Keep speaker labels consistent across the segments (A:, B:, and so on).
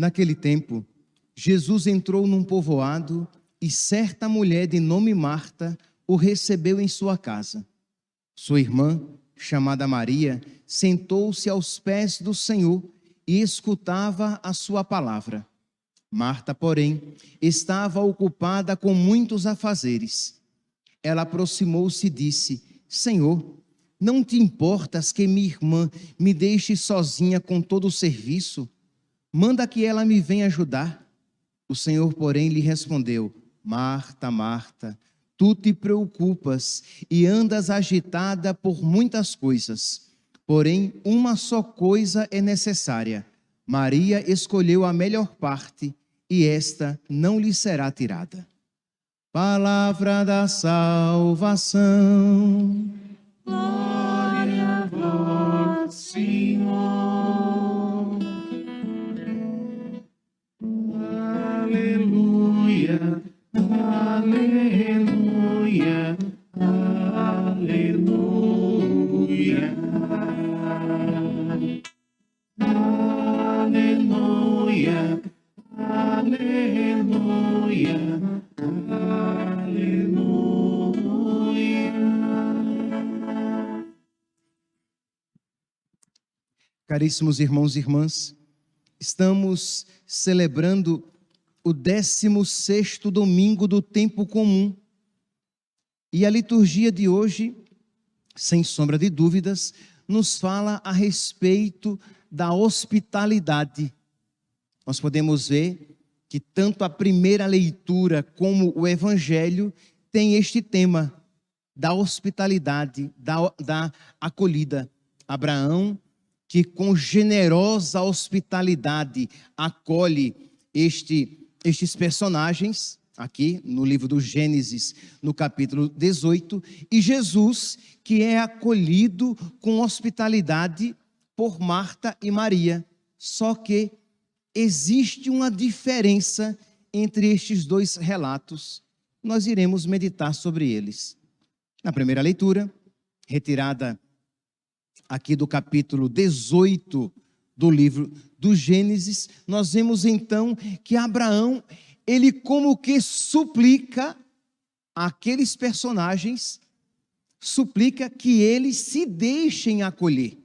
A: Naquele tempo, Jesus entrou num povoado e certa mulher de nome Marta o recebeu em sua casa. Sua irmã, chamada Maria, sentou-se aos pés do Senhor e escutava a sua palavra. Marta, porém, estava ocupada com muitos afazeres. Ela aproximou-se e disse: Senhor, não te importas que minha irmã me deixe sozinha com todo o serviço? Manda que ela me venha ajudar. O Senhor, porém, lhe respondeu: Marta, Marta, tu te preocupas e andas agitada por muitas coisas. Porém, uma só coisa é necessária. Maria escolheu a melhor parte e esta não lhe será tirada. Palavra da salvação.
B: Glória a vós, Senhor. Aleluia, aleluia, aleluia. Aleluia, aleluia, aleluia.
A: Caríssimos irmãos e irmãs, estamos celebrando o 16 domingo do tempo comum. E a liturgia de hoje, sem sombra de dúvidas, nos fala a respeito da hospitalidade. Nós podemos ver que tanto a primeira leitura como o evangelho tem este tema da hospitalidade, da, da acolhida. Abraão, que com generosa hospitalidade acolhe este estes personagens aqui no livro do Gênesis, no capítulo 18, e Jesus, que é acolhido com hospitalidade por Marta e Maria. Só que existe uma diferença entre estes dois relatos. Nós iremos meditar sobre eles. Na primeira leitura, retirada aqui do capítulo 18 do livro do Gênesis, nós vemos então que Abraão, ele como que suplica aqueles personagens, suplica que eles se deixem acolher.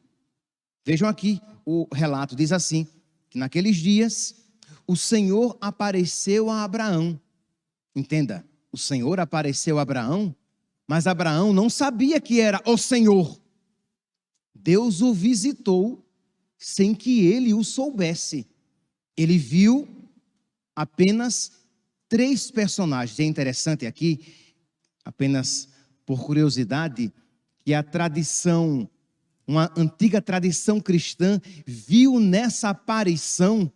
A: Vejam aqui o relato, diz assim: que naqueles dias o Senhor apareceu a Abraão. Entenda, o Senhor apareceu a Abraão, mas Abraão não sabia que era o Senhor. Deus o visitou sem que ele o soubesse. Ele viu apenas três personagens. É interessante aqui, apenas por curiosidade, que a tradição, uma antiga tradição cristã, viu nessa aparição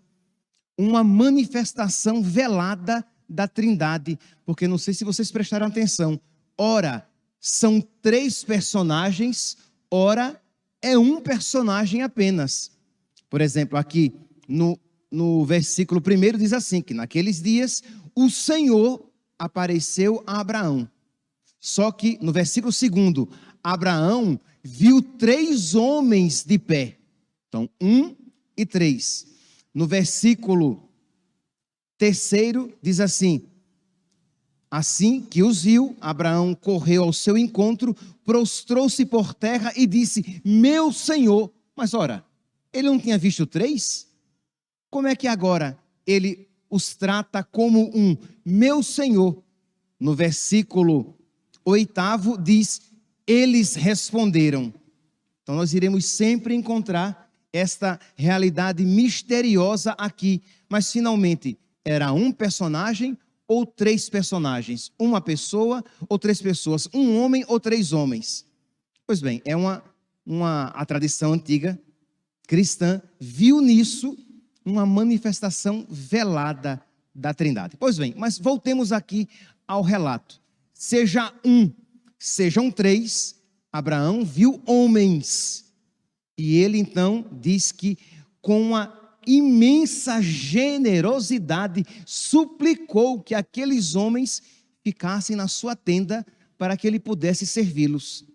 A: uma manifestação velada da Trindade, porque não sei se vocês prestaram atenção. Ora, são três personagens, ora, é um personagem apenas. Por exemplo, aqui no, no versículo 1 diz assim: que naqueles dias o Senhor apareceu a Abraão. Só que no versículo 2, Abraão viu três homens de pé. Então, um e três. No versículo terceiro diz assim: Assim que os viu, Abraão correu ao seu encontro, prostrou-se por terra e disse: Meu senhor. Mas ora, ele não tinha visto três? Como é que agora ele os trata como um meu senhor? No versículo oitavo diz: Eles responderam. Então nós iremos sempre encontrar esta realidade misteriosa aqui. Mas finalmente, era um personagem ou três personagens? Uma pessoa ou três pessoas? Um homem ou três homens? Pois bem, é uma, uma a tradição antiga cristã viu nisso uma manifestação velada da Trindade. Pois bem, mas voltemos aqui ao relato. Seja um, sejam três, Abraão viu homens. E ele então diz que com a imensa generosidade suplicou que aqueles homens ficassem na sua tenda para que ele pudesse servi-los.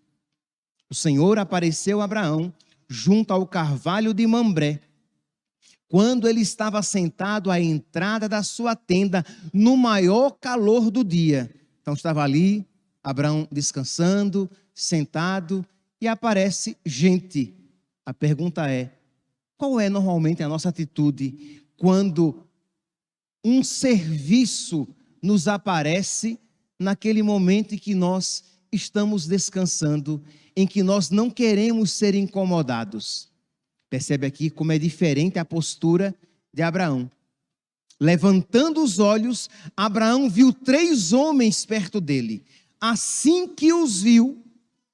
A: O Senhor apareceu a Abraão junto ao carvalho de Mambré quando ele estava sentado à entrada da sua tenda, no maior calor do dia. Então estava ali, Abraão descansando, sentado, e aparece gente. A pergunta é: qual é normalmente a nossa atitude quando um serviço nos aparece naquele momento em que nós estamos descansando, em que nós não queremos ser incomodados? Percebe aqui como é diferente a postura de Abraão. Levantando os olhos, Abraão viu três homens perto dele. Assim que os viu,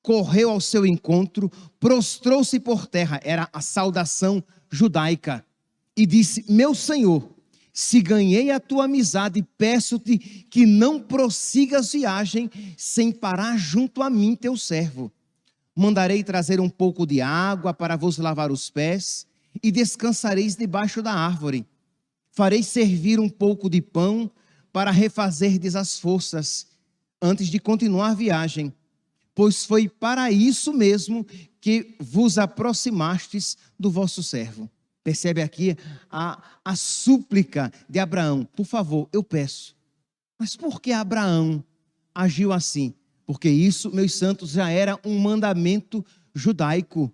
A: correu ao seu encontro, prostrou-se por terra, era a saudação judaica, e disse: Meu senhor, se ganhei a tua amizade, peço-te que não prossigas viagem sem parar junto a mim, teu servo mandarei trazer um pouco de água para vos lavar os pés, e descansareis debaixo da árvore. Farei servir um pouco de pão para refazerdes as forças, antes de continuar a viagem, pois foi para isso mesmo que vos aproximastes do vosso servo. Percebe aqui a, a súplica de Abraão: por favor, eu peço. Mas por que Abraão agiu assim? porque isso, meus santos, já era um mandamento judaico.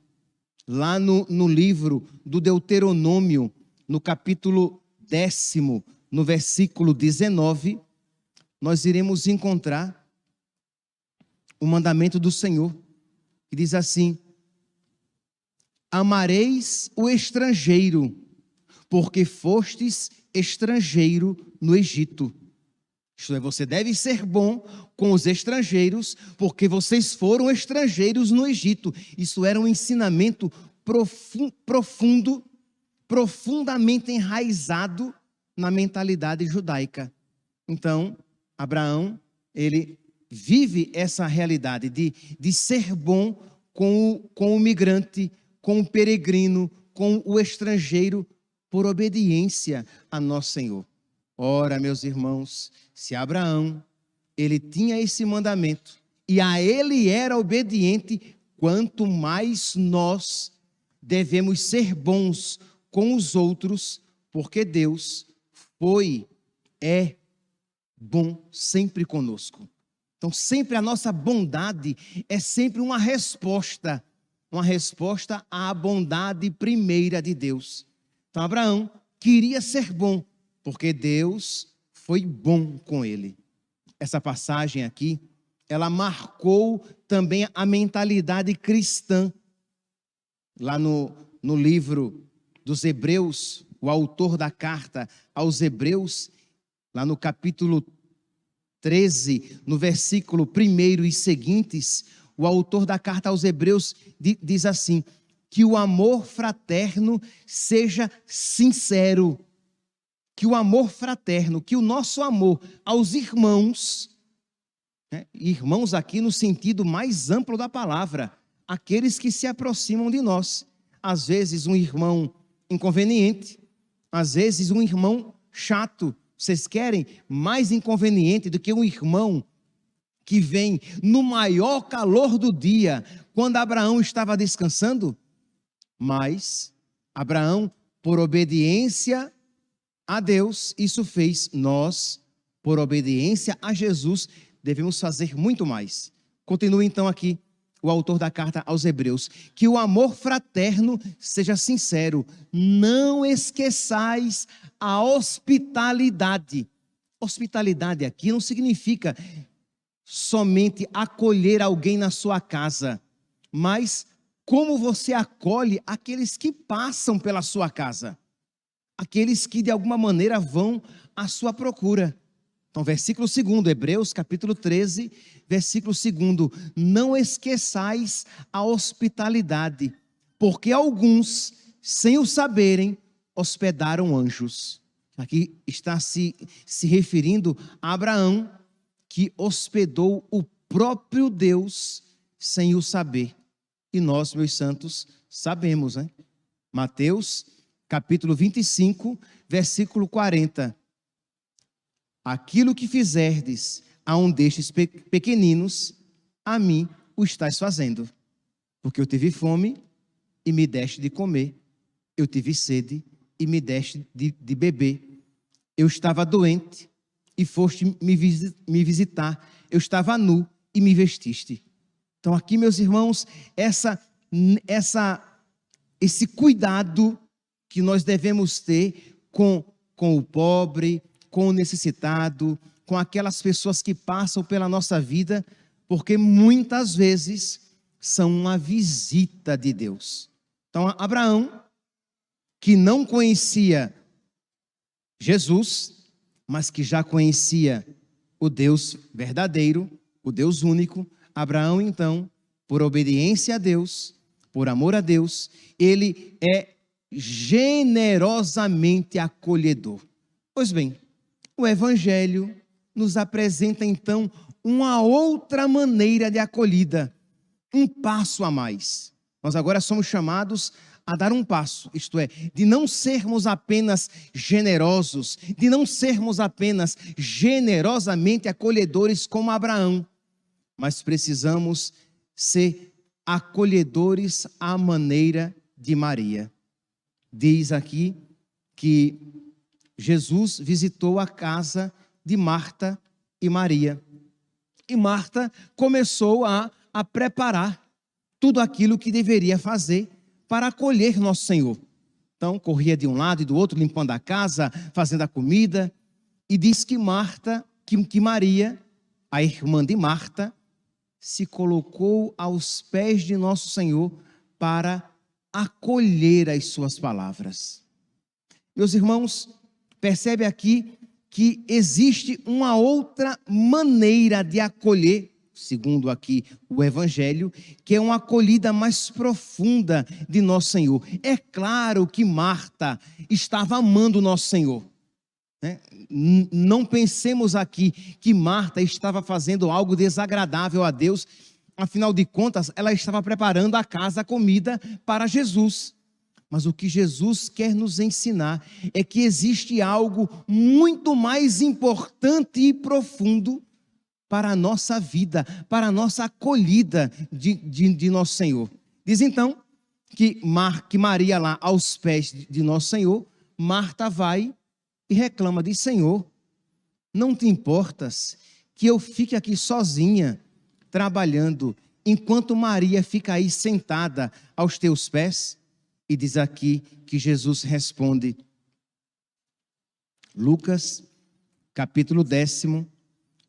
A: Lá no, no livro do Deuteronômio, no capítulo décimo, no versículo 19, nós iremos encontrar o mandamento do Senhor, que diz assim: Amareis o estrangeiro, porque fostes estrangeiro no Egito. Isto é, você deve ser bom com os estrangeiros, porque vocês foram estrangeiros no Egito. Isso era um ensinamento profundo, profundamente enraizado na mentalidade judaica. Então, Abraão, ele vive essa realidade de, de ser bom com o, com o migrante, com o peregrino, com o estrangeiro, por obediência a nosso Senhor. Ora, meus irmãos, se Abraão, ele tinha esse mandamento e a ele era obediente, quanto mais nós devemos ser bons com os outros, porque Deus foi, é bom sempre conosco. Então, sempre a nossa bondade é sempre uma resposta, uma resposta à bondade primeira de Deus. Então, Abraão queria ser bom, porque Deus foi bom com ele. Essa passagem aqui, ela marcou também a mentalidade cristã. Lá no, no livro dos Hebreus, o autor da carta aos Hebreus, lá no capítulo 13, no versículo 1 e seguintes, o autor da carta aos Hebreus diz assim: que o amor fraterno seja sincero que o amor fraterno, que o nosso amor aos irmãos, né, irmãos aqui no sentido mais amplo da palavra, aqueles que se aproximam de nós. Às vezes um irmão inconveniente, às vezes um irmão chato. Vocês querem mais inconveniente do que um irmão que vem no maior calor do dia, quando Abraão estava descansando? Mas Abraão, por obediência a Deus, isso fez nós, por obediência a Jesus, devemos fazer muito mais. Continua então aqui o autor da carta aos Hebreus: que o amor fraterno seja sincero, não esqueçais a hospitalidade. Hospitalidade aqui não significa somente acolher alguém na sua casa, mas como você acolhe aqueles que passam pela sua casa, aqueles que de alguma maneira vão à sua procura. Então, versículo 2, Hebreus capítulo 13, versículo 2: Não esqueçais a hospitalidade, porque alguns, sem o saberem, hospedaram anjos. Aqui está se, se referindo a Abraão, que hospedou o próprio Deus sem o saber. E nós, meus santos, sabemos, né? Mateus, capítulo 25, versículo 40. Aquilo que fizerdes a um destes pequeninos, a mim o estás fazendo. Porque eu tive fome e me deste de comer, eu tive sede e me deste de, de beber. Eu estava doente e foste me, me visitar. Eu estava nu e me vestiste. Então, aqui, meus irmãos, essa, essa, esse cuidado que nós devemos ter com, com o pobre, com o necessitado, com aquelas pessoas que passam pela nossa vida, porque muitas vezes são uma visita de Deus. Então, Abraão, que não conhecia Jesus, mas que já conhecia o Deus verdadeiro, o Deus único, Abraão, então, por obediência a Deus, por amor a Deus, ele é generosamente acolhedor. Pois bem, o Evangelho nos apresenta então uma outra maneira de acolhida, um passo a mais. Nós agora somos chamados a dar um passo, isto é, de não sermos apenas generosos, de não sermos apenas generosamente acolhedores como Abraão, mas precisamos ser acolhedores à maneira de Maria. Diz aqui que Jesus visitou a casa de Marta e Maria. E Marta começou a, a preparar tudo aquilo que deveria fazer para acolher nosso Senhor. Então, corria de um lado e do outro, limpando a casa, fazendo a comida. E diz que Marta, que, que Maria, a irmã de Marta, se colocou aos pés de nosso Senhor para acolher as suas palavras. Meus irmãos, percebe aqui que existe uma outra maneira de acolher segundo aqui o Evangelho, que é uma acolhida mais profunda de nosso Senhor. É claro que Marta estava amando nosso Senhor. Né? Não pensemos aqui que Marta estava fazendo algo desagradável a Deus, afinal de contas, ela estava preparando a casa, a comida para Jesus. Mas o que Jesus quer nos ensinar é que existe algo muito mais importante e profundo para a nossa vida, para a nossa acolhida de, de, de nosso Senhor. Diz então que, Mar, que Maria, lá aos pés de, nosso Senhor, Marta vai e reclama: diz, Senhor, não te importas que eu fique aqui sozinha, trabalhando, enquanto Maria fica aí sentada aos teus pés? E diz aqui que Jesus responde, Lucas, capítulo décimo,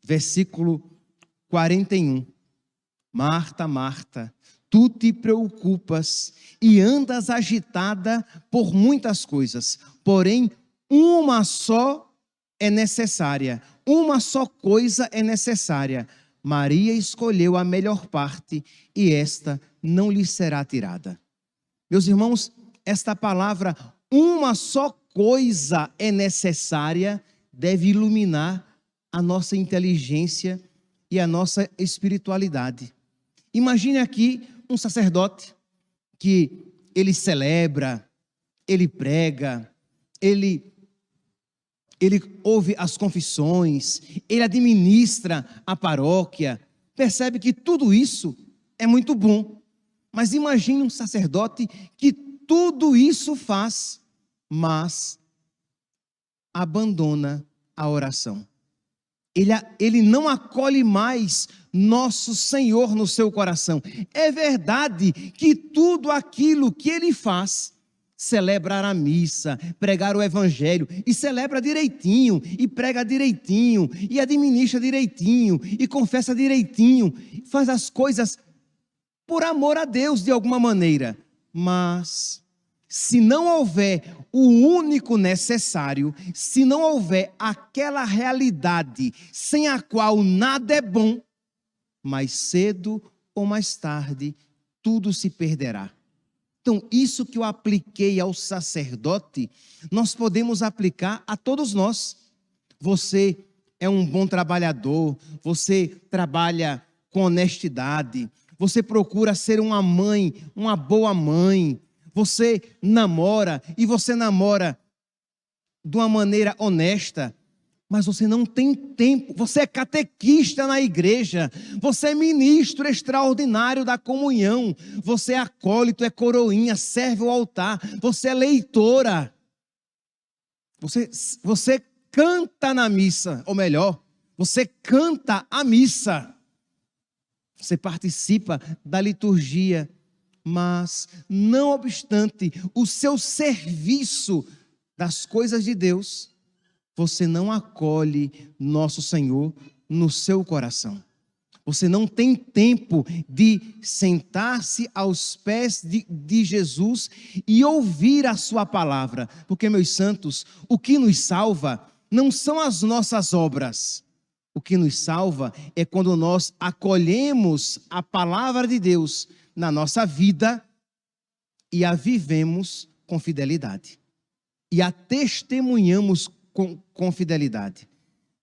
A: versículo 41. Marta, Marta, tu te preocupas e andas agitada por muitas coisas, porém, uma só é necessária, uma só coisa é necessária. Maria escolheu a melhor parte e esta não lhe será tirada. Meus irmãos, esta palavra, uma só coisa é necessária, deve iluminar a nossa inteligência e a nossa espiritualidade. Imagine aqui um sacerdote que ele celebra, ele prega, ele ele ouve as confissões, ele administra a paróquia, percebe que tudo isso é muito bom. Mas imagine um sacerdote que tudo isso faz, mas abandona a oração ele, ele não acolhe mais nosso Senhor no seu coração. É verdade que tudo aquilo que ele faz, celebrar a missa, pregar o evangelho, e celebra direitinho, e prega direitinho, e administra direitinho, e confessa direitinho, faz as coisas por amor a Deus de alguma maneira. Mas se não houver o único necessário, se não houver aquela realidade sem a qual nada é bom, mais cedo ou mais tarde tudo se perderá. Então, isso que eu apliquei ao sacerdote, nós podemos aplicar a todos nós. Você é um bom trabalhador, você trabalha com honestidade, você procura ser uma mãe, uma boa mãe, você namora e você namora de uma maneira honesta, mas você não tem tempo. Você é catequista na igreja, você é ministro extraordinário da comunhão, você é acólito, é coroinha, serve o altar, você é leitora. Você, você canta na missa, ou melhor, você canta a missa. Você participa da liturgia, mas não obstante o seu serviço das coisas de Deus, você não acolhe nosso Senhor no seu coração. Você não tem tempo de sentar-se aos pés de, de, Jesus e ouvir a sua palavra. Porque, meus santos, o que nos salva não são as nossas obras. O que nos salva é quando nós acolhemos a palavra de Deus na nossa vida e a vivemos com fidelidade. E a testemunhamos com, com fidelidade.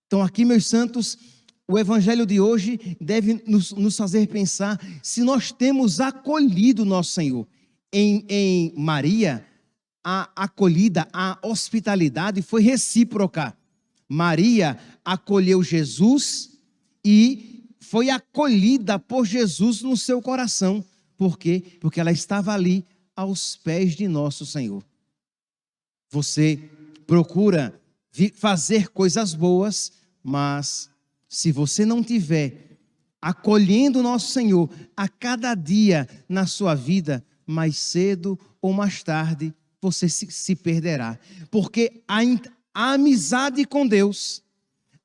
A: Então, aqui, meus santos, o evangelho de hoje deve nos, nos fazer pensar se nós temos acolhido nosso Senhor. Em, em Maria, a acolhida, a hospitalidade foi recíproca. Maria acolheu Jesus e foi acolhida por Jesus no seu coração. Por quê? Porque ela estava ali aos pés de nosso Senhor. Você procura fazer coisas boas, mas se você não tiver acolhendo nosso Senhor a cada dia na sua vida, mais cedo ou mais tarde você se, perderá. Porque a amizade com Deus,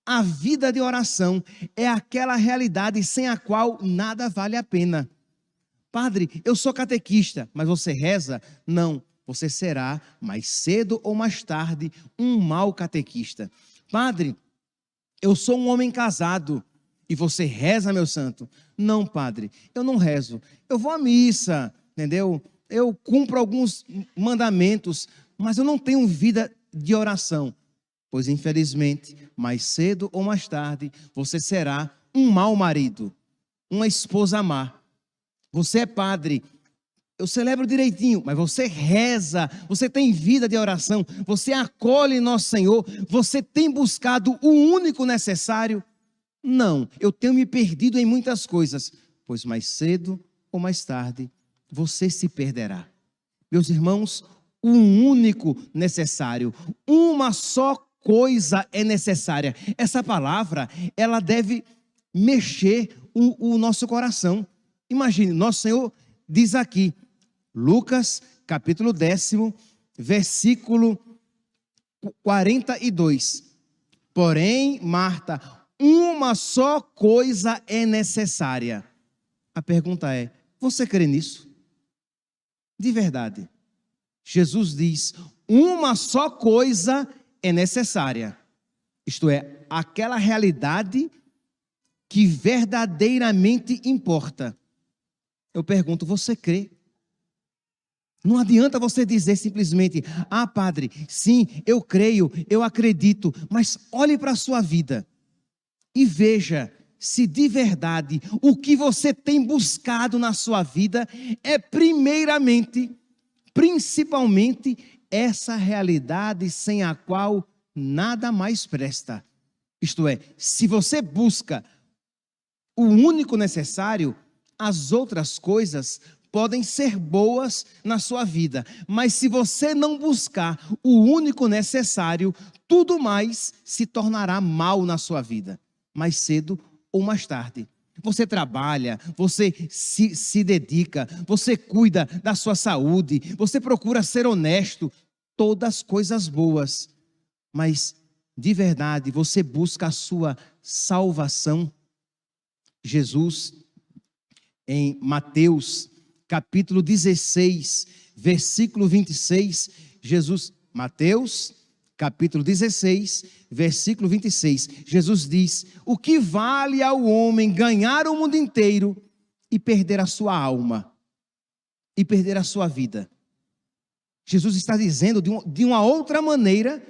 A: a vida de oração é aquela realidade sem a qual nada vale a pena. Padre, eu sou catequista, mas você reza? Não, você será mais cedo ou mais tarde um mau catequista. Padre, eu sou um homem casado e você reza, meu santo? Não, padre, eu não rezo. Eu vou à missa, entendeu? Eu cumpro alguns mandamentos, mas eu não tenho vida de oração. Pois, infelizmente, mais cedo ou mais tarde, você será um mau marido, uma esposa má você é padre, eu celebro direitinho, mas você reza, você tem vida de oração, você acolhe nosso Senhor, você tem buscado o único necessário? Não, eu tenho me perdido em muitas coisas, pois mais cedo ou mais tarde você se perderá. Meus irmãos, o único necessário, uma só coisa é necessária. Essa palavra, ela deve mexer o, o nosso coração. Imagine, nosso Senhor diz aqui, Lucas, capítulo décimo, versículo 42. Porém, Marta, uma só coisa é necessária. A pergunta é: você crê nisso? De verdade. Jesus diz: uma só coisa é necessária. Isto é, aquela realidade que verdadeiramente importa. Eu pergunto, você crê? Não adianta você dizer simplesmente, ah, padre, sim, eu creio, eu acredito, mas olhe para a sua vida e veja se de verdade o que você tem buscado na sua vida é, primeiramente, principalmente, essa realidade sem a qual nada mais presta. Isto é, se você busca o único necessário, as outras coisas podem ser boas na sua vida, mas se você não buscar o único necessário, tudo mais se tornará mal na sua vida, mais cedo ou mais tarde. Você trabalha, você se, se dedica, você cuida da sua saúde, você procura ser honesto, todas coisas boas, mas de verdade você busca a sua salvação. Jesus em Mateus, capítulo 16, versículo 26, Jesus, Mateus, capítulo 16, versículo 26, Jesus diz: O que vale ao homem ganhar o mundo inteiro e perder a sua alma, e perder a sua vida? Jesus está dizendo de, um, uma outra maneira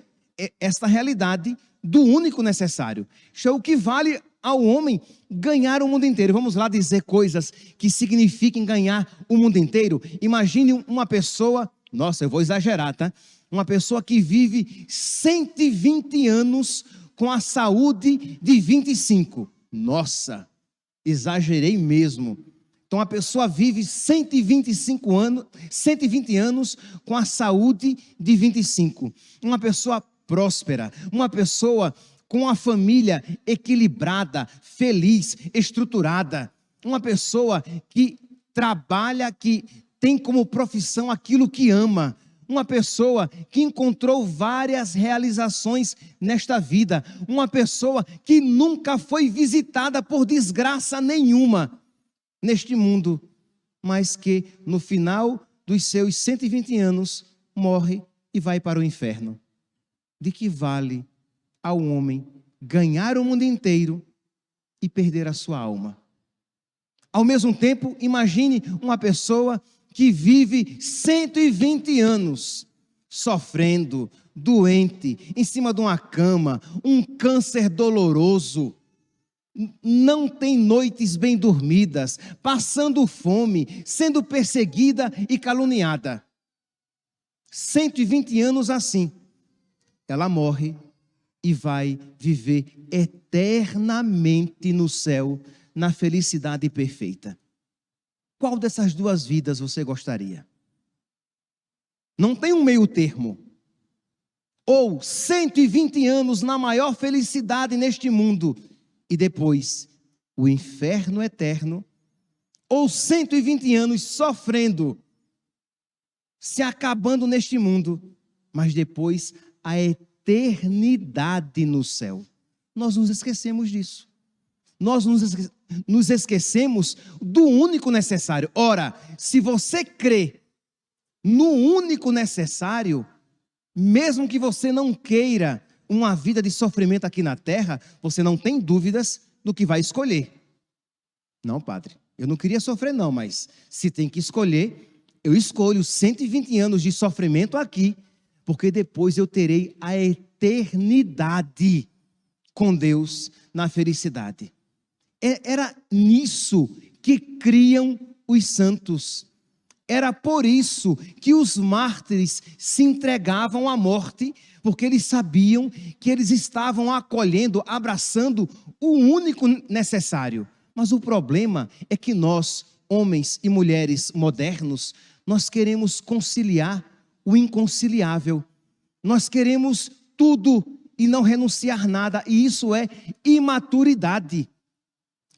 A: esta realidade do único necessário. Show o que vale ao homem ganhar o mundo inteiro. Vamos lá dizer coisas que signifiquem ganhar o mundo inteiro. Imagine uma pessoa, nossa, eu vou exagerar, tá? Uma pessoa que vive 120 anos com a saúde de 25. Nossa, exagerei mesmo. Então a pessoa vive 125 anos, 120 anos com a saúde de 25. Uma pessoa próspera, uma pessoa com a família equilibrada, feliz, estruturada, uma pessoa que trabalha, que tem como profissão aquilo que ama, uma pessoa que encontrou várias realizações nesta vida, uma pessoa que nunca foi visitada por desgraça nenhuma neste mundo, mas que no final dos seus 120 anos morre e vai para o inferno. De que vale ao homem ganhar o mundo inteiro e perder a sua alma. Ao mesmo tempo, imagine uma pessoa que vive 120 anos sofrendo, doente, em cima de uma cama, um câncer doloroso, não tem noites bem dormidas, passando fome, sendo perseguida e caluniada. 120 anos assim ela morre e vai viver eternamente no céu, na felicidade perfeita. Qual dessas duas vidas você gostaria? Não tem um meio termo. Ou 120 anos na maior felicidade neste mundo e depois o inferno eterno, ou 120 anos sofrendo, se acabando neste mundo, mas depois a eternidade no céu. Nós nos esquecemos disso. Nós nos esquecemos do único necessário. Ora, se você crê no único necessário, mesmo que você não queira uma vida de sofrimento aqui na terra, você não tem dúvidas do que vai escolher. Não, padre, eu não queria sofrer, não, mas se tem que escolher, eu escolho 120 anos de sofrimento aqui porque depois eu terei a eternidade com Deus na felicidade. É, era nisso que criam os santos. Era por isso que os mártires se entregavam à morte, porque eles sabiam que eles estavam acolhendo, abraçando o único necessário. Mas o problema é que nós, homens e mulheres modernos, nós queremos conciliar o inconciliável. Nós queremos tudo e não renunciar nada, e isso é imaturidade.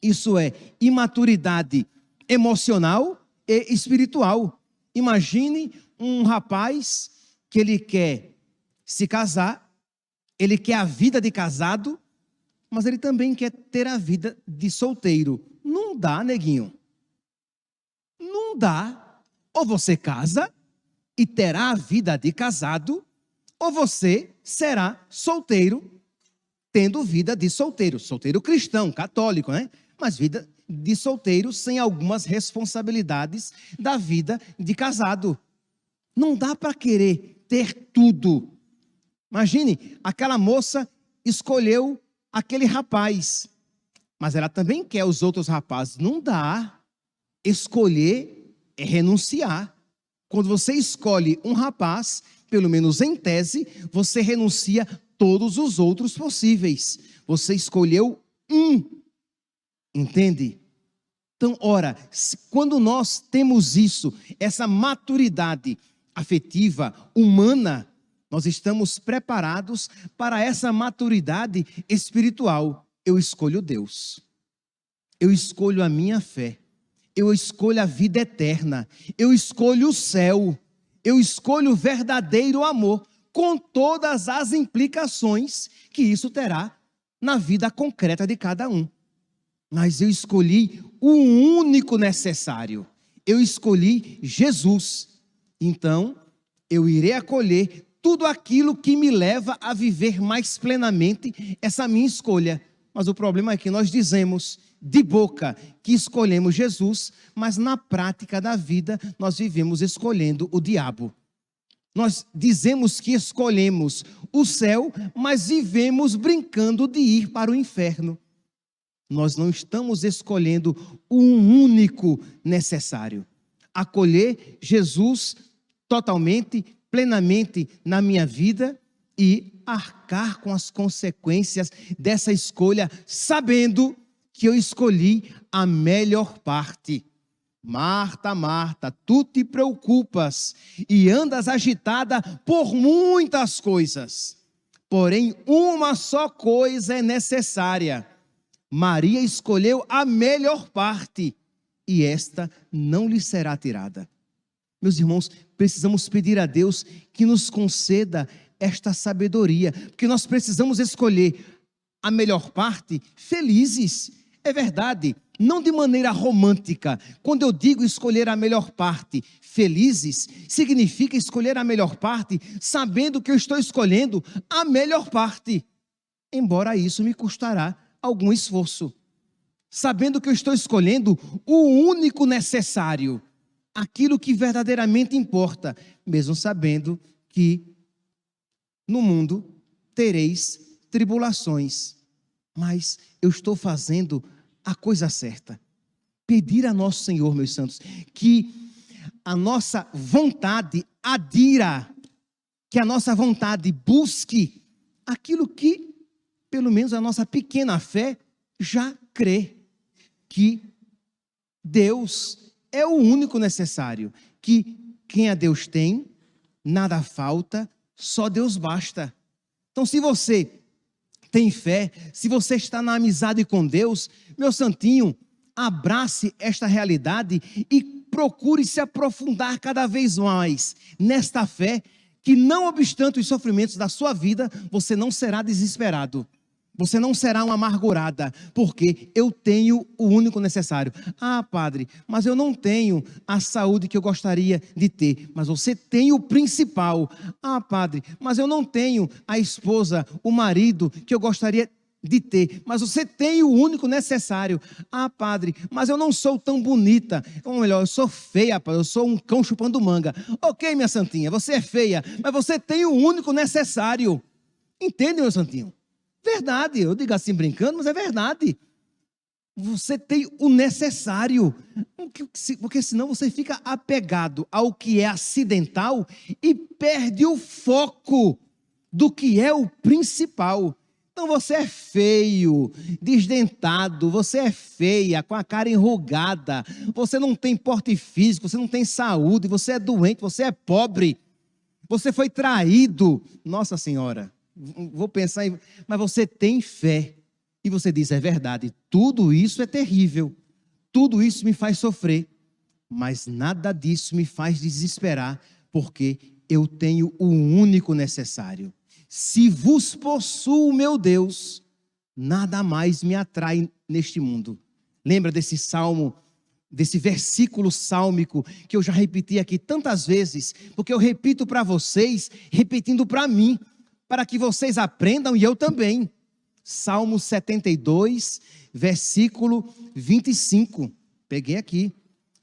A: Isso é imaturidade emocional e espiritual. Imagine um rapaz que ele quer se casar, ele quer a vida de casado, mas ele também quer ter a vida de solteiro. Não dá, neguinho. Não dá. Ou você casa e terá a vida de casado, ou você será solteiro, tendo vida de solteiro, solteiro cristão, católico, né? Mas vida de solteiro sem algumas responsabilidades da vida de casado. Não dá para querer ter tudo. Imagine, aquela moça escolheu aquele rapaz, mas ela também quer os outros rapazes. Não dá. Escolher é renunciar. Quando você escolhe um rapaz, pelo menos em tese, você renuncia todos os outros possíveis. Você escolheu um. Entende? Então, ora, quando nós temos isso, essa maturidade afetiva, humana, nós estamos preparados para essa maturidade espiritual. Eu escolho Deus. Eu escolho a minha fé eu escolho a vida eterna, eu escolho o céu, eu escolho o verdadeiro amor, com todas as implicações que isso terá na vida concreta de cada um. Mas eu escolhi o único necessário. Eu escolhi Jesus. Então, eu irei acolher tudo aquilo que me leva a viver mais plenamente essa minha escolha. Mas o problema é que nós dizemos de boca que escolhemos Jesus, mas na prática da vida nós vivemos escolhendo o diabo. Nós dizemos que escolhemos o céu, mas vivemos brincando de ir para o inferno. Nós não estamos escolhendo o único necessário. Acolher Jesus totalmente, plenamente na minha vida e arcar com as consequências dessa escolha, sabendo que eu escolhi a melhor parte. Marta, Marta, tu te preocupas e andas agitada por muitas coisas. Porém, uma só coisa é necessária. Maria escolheu a melhor parte e esta não lhe será tirada. Meus irmãos, precisamos pedir a Deus que nos conceda esta sabedoria, porque nós precisamos escolher a melhor parte felizes. É verdade, não de maneira romântica. Quando eu digo escolher a melhor parte, felizes, significa escolher a melhor parte sabendo que eu estou escolhendo a melhor parte. Embora isso me custará algum esforço. Sabendo que eu estou escolhendo o único necessário, aquilo que verdadeiramente importa, mesmo sabendo que no mundo tereis tribulações. Mas eu estou fazendo a coisa certa. Pedir a nosso Senhor, meus santos, que a nossa vontade adira, que a nossa vontade busque aquilo que, pelo menos, a nossa pequena fé já crê, que Deus é o único necessário, que quem a Deus tem, nada falta, só Deus basta. Então, se você tem fé, se você está na amizade com Deus, meu santinho, abrace esta realidade e procure se aprofundar cada vez mais nesta fé, que não obstante os sofrimentos da sua vida, você não será desesperado. Você não será uma amargurada, porque eu tenho o único necessário. Ah, padre, mas eu não tenho a saúde que eu gostaria de ter. Mas você tem o principal. Ah, padre, mas eu não tenho a esposa, o marido que eu gostaria de ter, mas você tem o único necessário. Ah, padre, mas eu não sou tão bonita. Ou melhor, eu sou feia, padre, eu sou um cão chupando manga. Ok, minha santinha, você é feia, mas você tem o único necessário. Entende, meu santinho? Verdade, eu digo assim brincando, mas é verdade. Você tem o necessário, porque senão você fica apegado ao que é acidental e perde o foco do que é o principal. Então você é feio, desdentado, você é feia, com a cara enrugada, você não tem porte físico, você não tem saúde, você é doente, você é pobre, você foi traído. Nossa Senhora, vou pensar em. Mas você tem fé. E você diz: é verdade, tudo isso é terrível. Tudo isso me faz sofrer. Mas nada disso me faz desesperar, porque eu tenho o único necessário. Se vos possuo, meu Deus, nada mais me atrai neste mundo. Lembra desse salmo, desse versículo sálmico que eu já repeti aqui tantas vezes, porque eu repito para vocês, repetindo para mim, para que vocês aprendam e eu também. Salmo 72, versículo 25. Peguei aqui.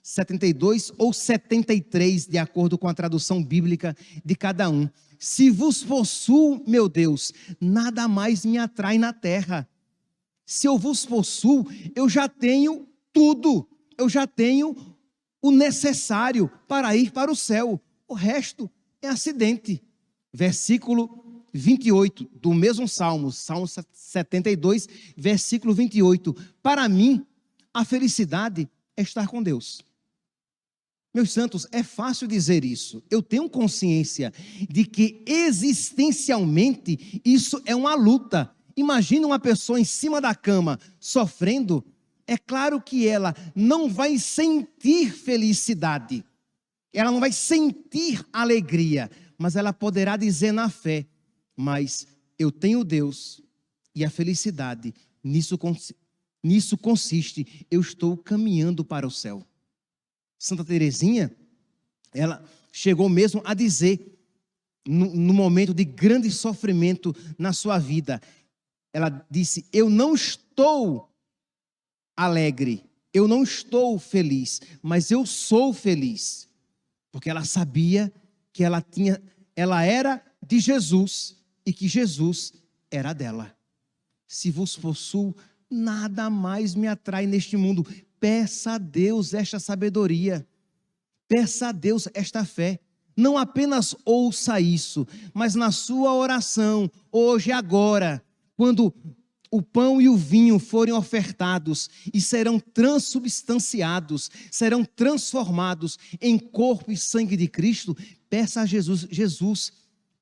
A: 72 ou 73, de acordo com a tradução bíblica de cada um. Se vos possuo, meu Deus, nada mais me atrai na terra. Se eu vos possuo, eu já tenho tudo, eu já tenho o necessário para ir para o céu. O resto é acidente. Versículo 28 do mesmo Salmo, Salmo 72, versículo 28. Para mim, a felicidade é estar com Deus. Meus santos, é fácil dizer isso. Eu tenho consciência de que existencialmente isso é uma luta. Imagina uma pessoa em cima da cama sofrendo, é claro que ela não vai sentir felicidade. Ela não vai sentir alegria, mas ela poderá dizer na fé: mas eu tenho Deus e a felicidade, nisso Nisso consiste, eu estou caminhando para o céu. Santa Teresinha, ela chegou mesmo a dizer, no, no momento de grande sofrimento na sua vida, ela disse: Eu não estou alegre, eu não estou feliz, mas eu sou feliz, porque ela sabia que ela tinha, ela era de Jesus e que Jesus era dela. Se vos possuo, nada mais me atrai neste mundo. Peça a Deus esta sabedoria. Peça a Deus esta fé. Não apenas ouça isso, mas na sua oração, hoje e agora, quando o pão e o vinho forem ofertados e serão transubstanciados, serão transformados em corpo e sangue de Cristo, peça a Jesus, Jesus,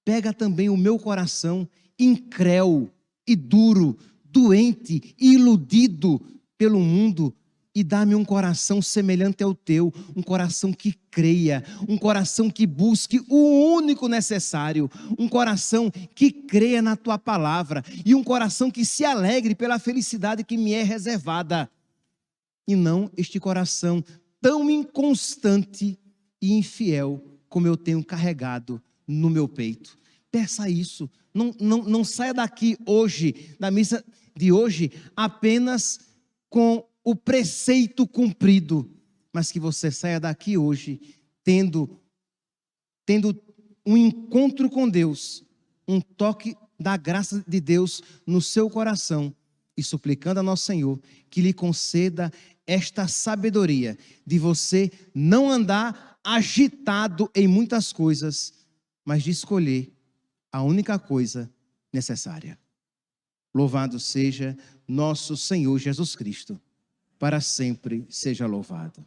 A: pega também o meu coração incréu e duro, doente e iludido pelo mundo e dá-me um coração semelhante ao teu, um coração que creia, um coração que busque o único necessário, um coração que creia na tua palavra e um coração que se alegre pela felicidade que me é reservada. E não este coração tão inconstante e infiel como eu tenho carregado no meu peito. Peça isso. Não, não, não saia daqui hoje, da missa de hoje, apenas com o preceito cumprido, mas que você saia daqui hoje tendo tendo um encontro com Deus, um toque da graça de Deus no seu coração e suplicando a nosso Senhor que lhe conceda esta sabedoria de você não andar agitado em muitas coisas, mas de escolher a única coisa necessária. Louvado seja nosso Senhor Jesus Cristo para sempre seja louvado.